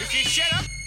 If you, shut up.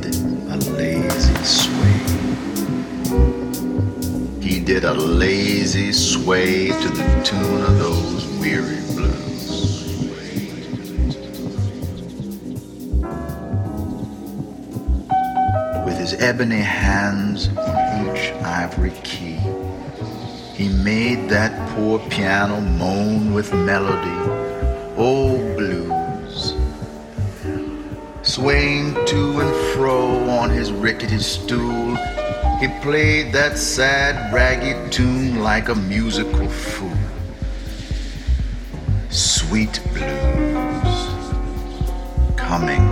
Did a lazy sway. He did a lazy sway to the tune of those weary blues. With his ebony hands on each ivory key, he made that poor piano moan with melody. Oh, blues. Swaying to and fro on his rickety stool, he played that sad, ragged tune like a musical fool. Sweet blues coming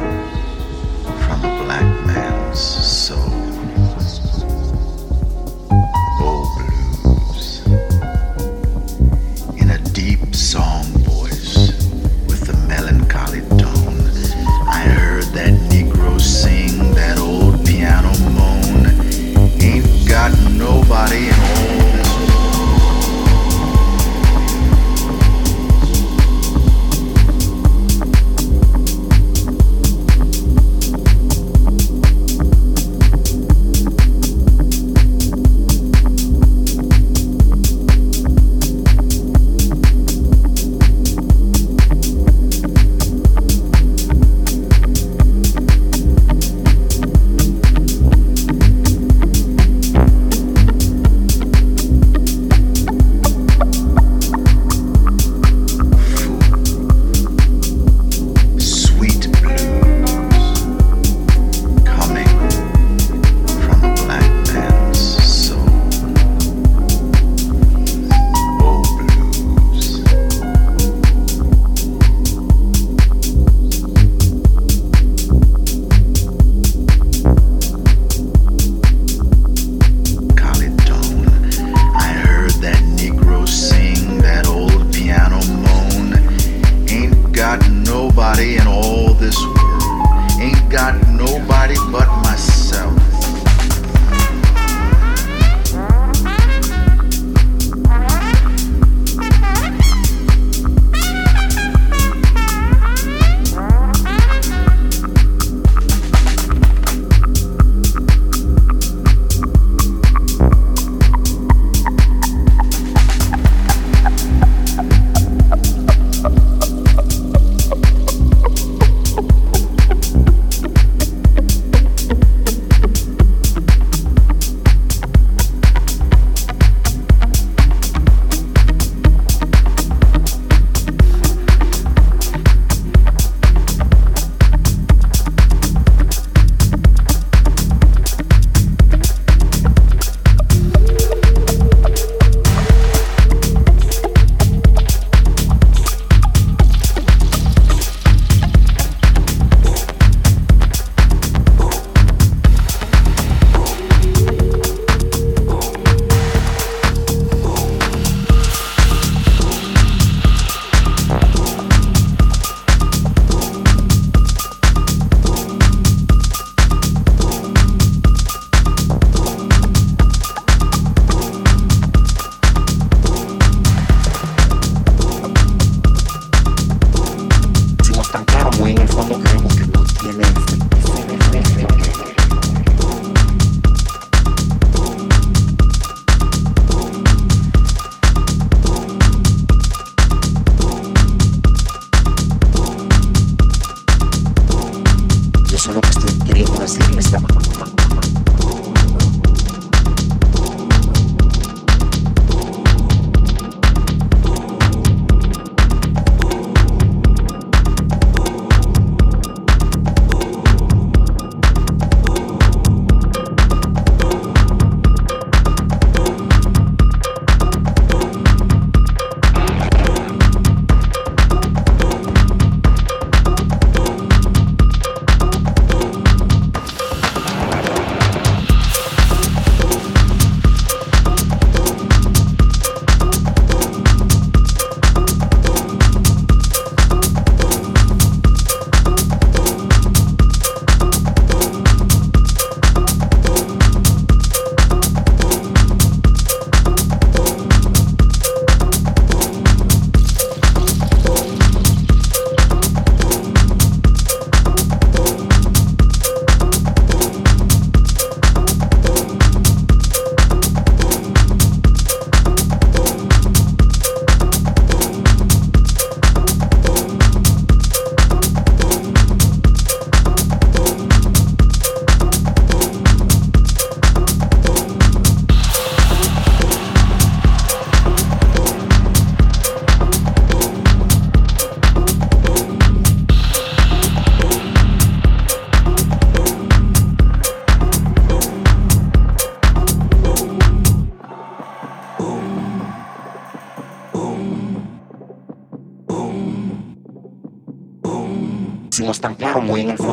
estampado muy en este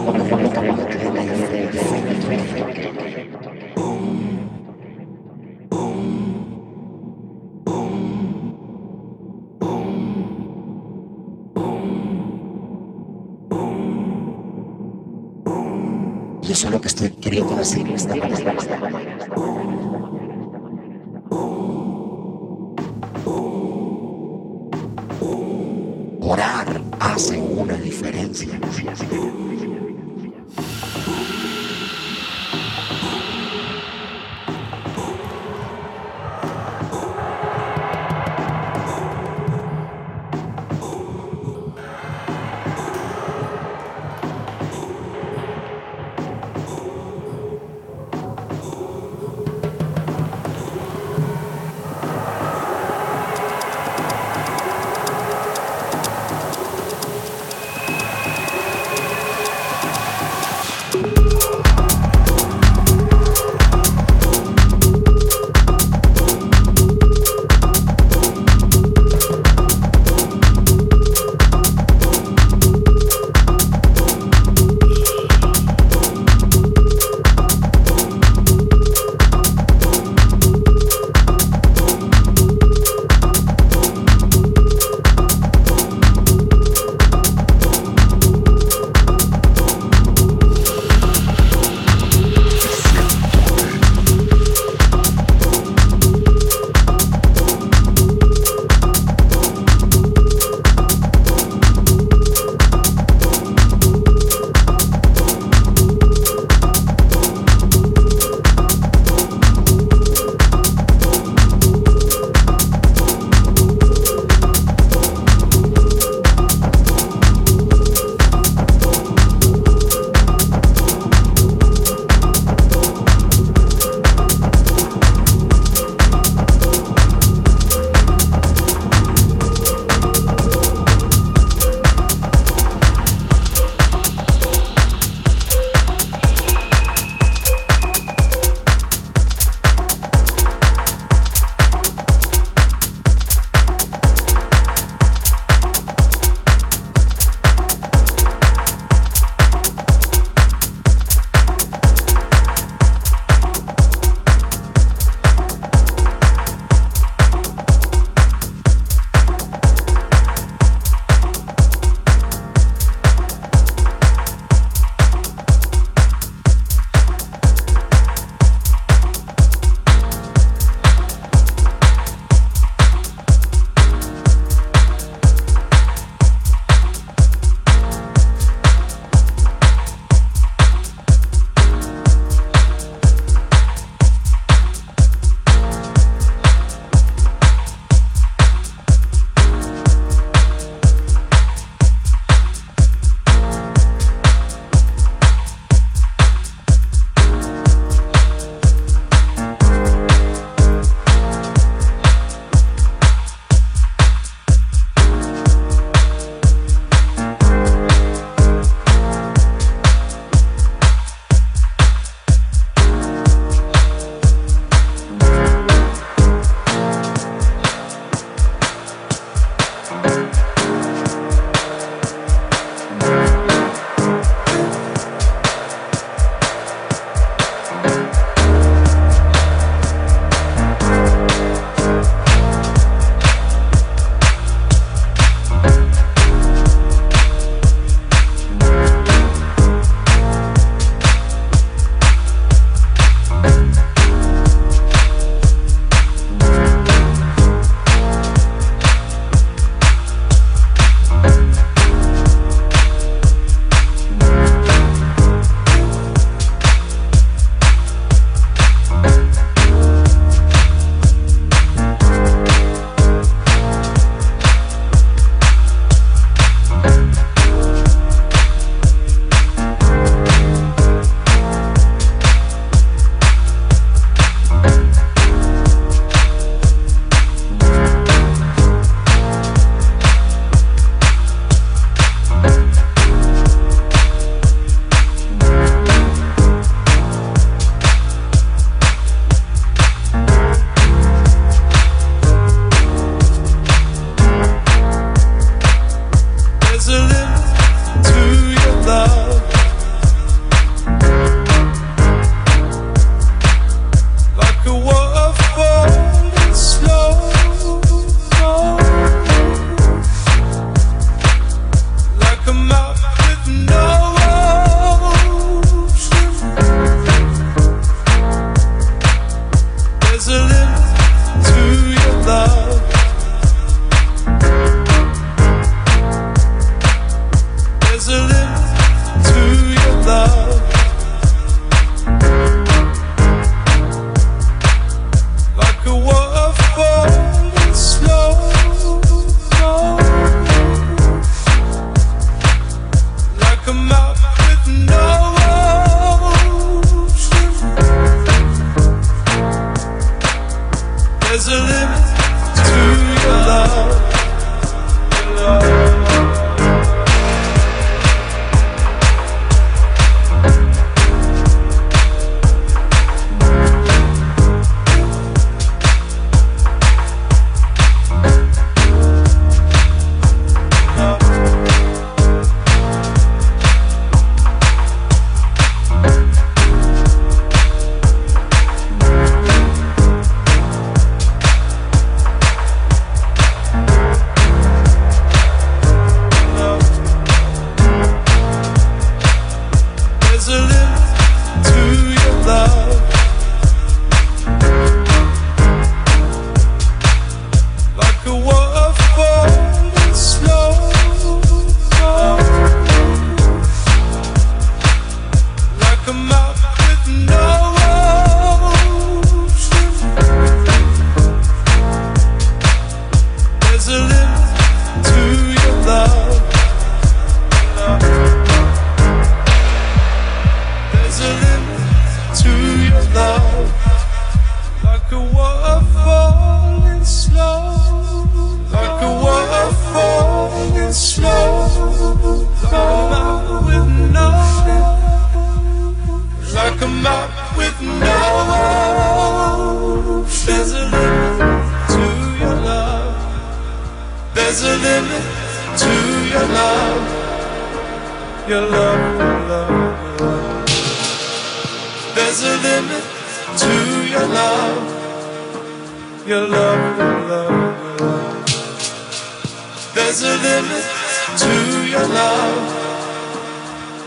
Y eso es lo que estoy queriendo decir. Esta Orar hace una diferencia. There's a limit to your love.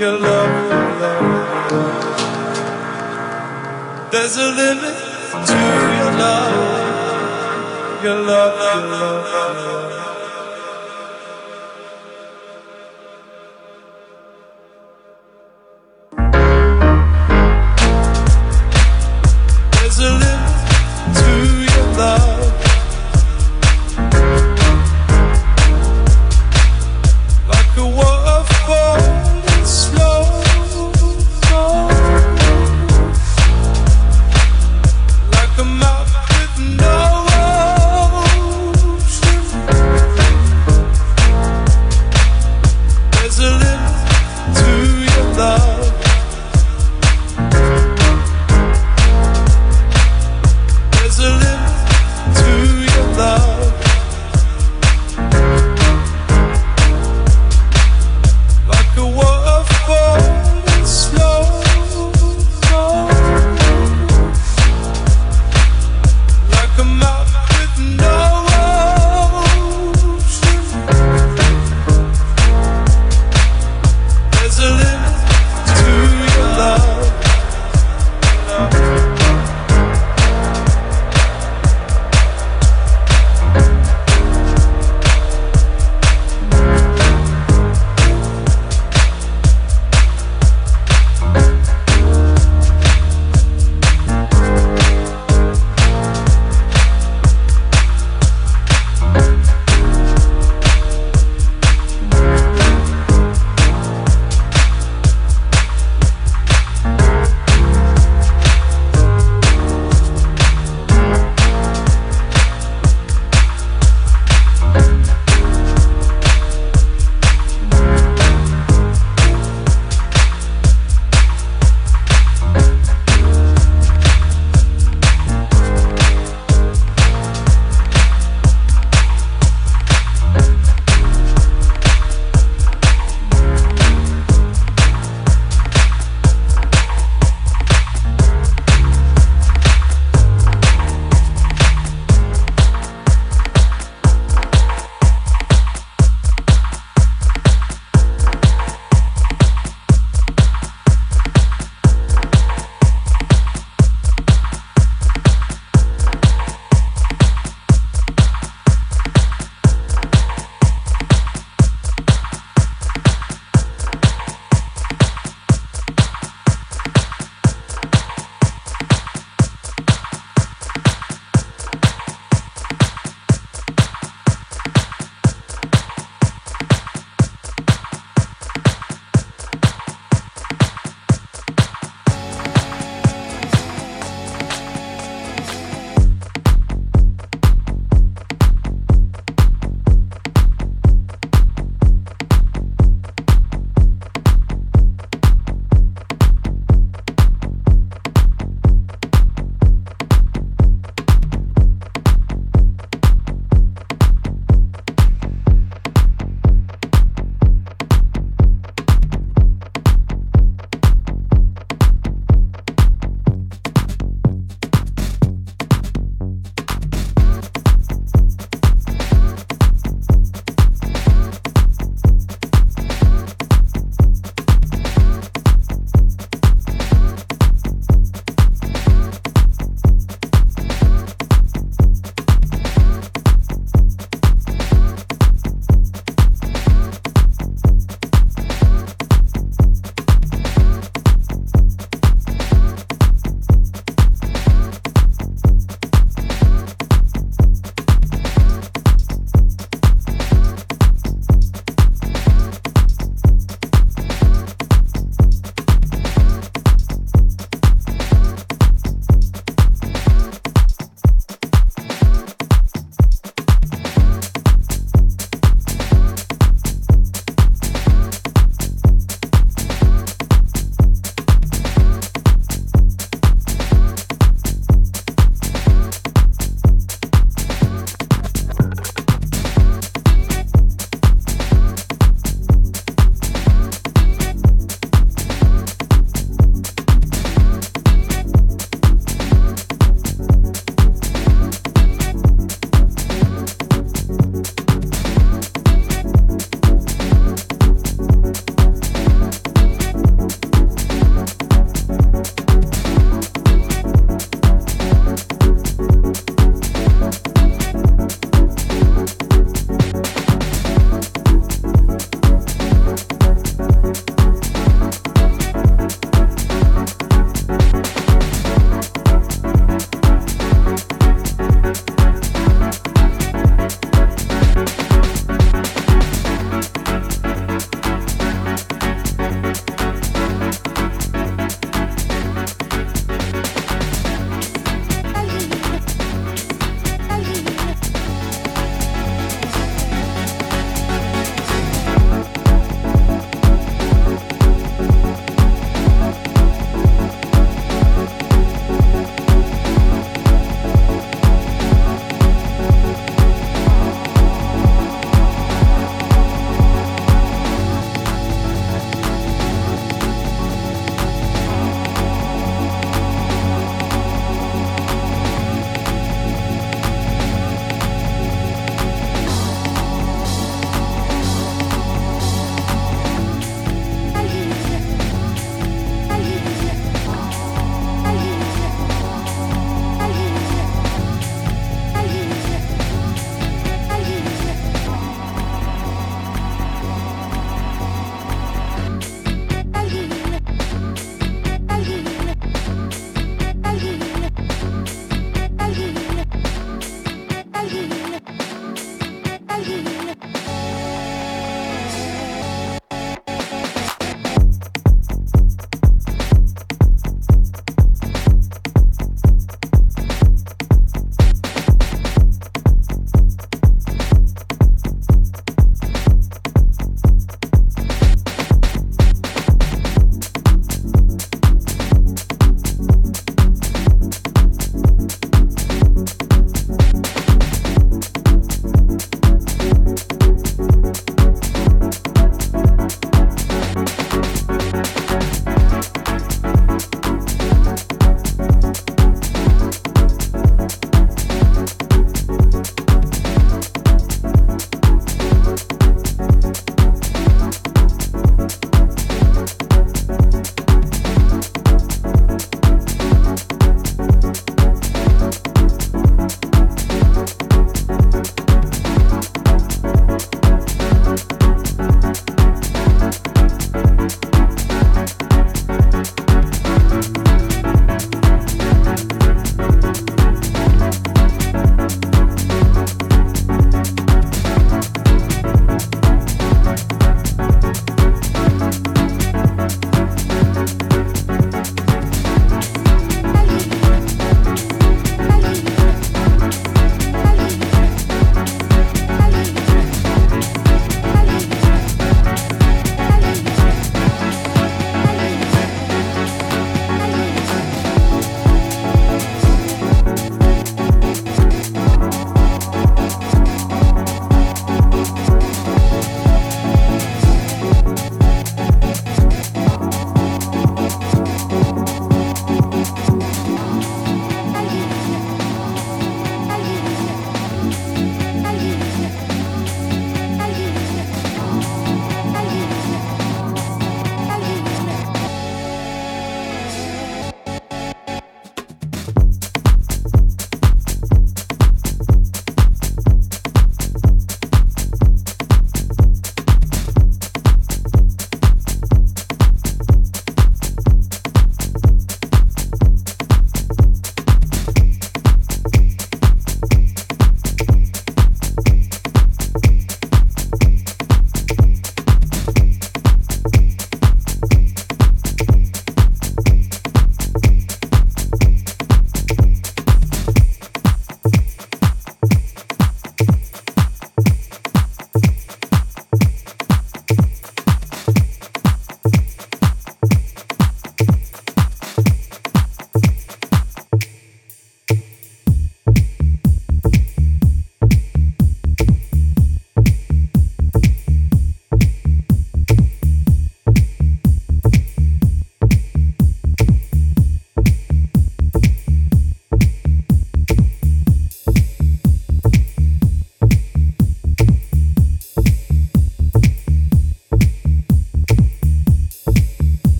your love, love, love. There's a limit to your love, your love, your love. Your love.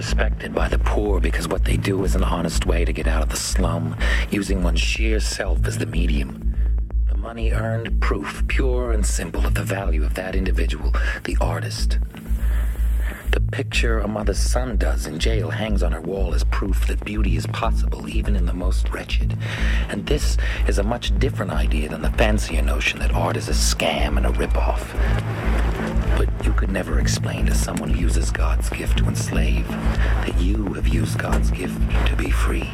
Respected by the poor because what they do is an honest way to get out of the slum, using one's sheer self as the medium. The money earned, proof, pure and simple of the value of that individual, the artist. The picture a mother's son does in jail hangs on her wall as proof that beauty is possible even in the most wretched. And this is a much different idea than the fancier notion that art is a scam and a ripoff. But you could never explain to someone who uses God's gift to enslave that you have used God's gift to be free.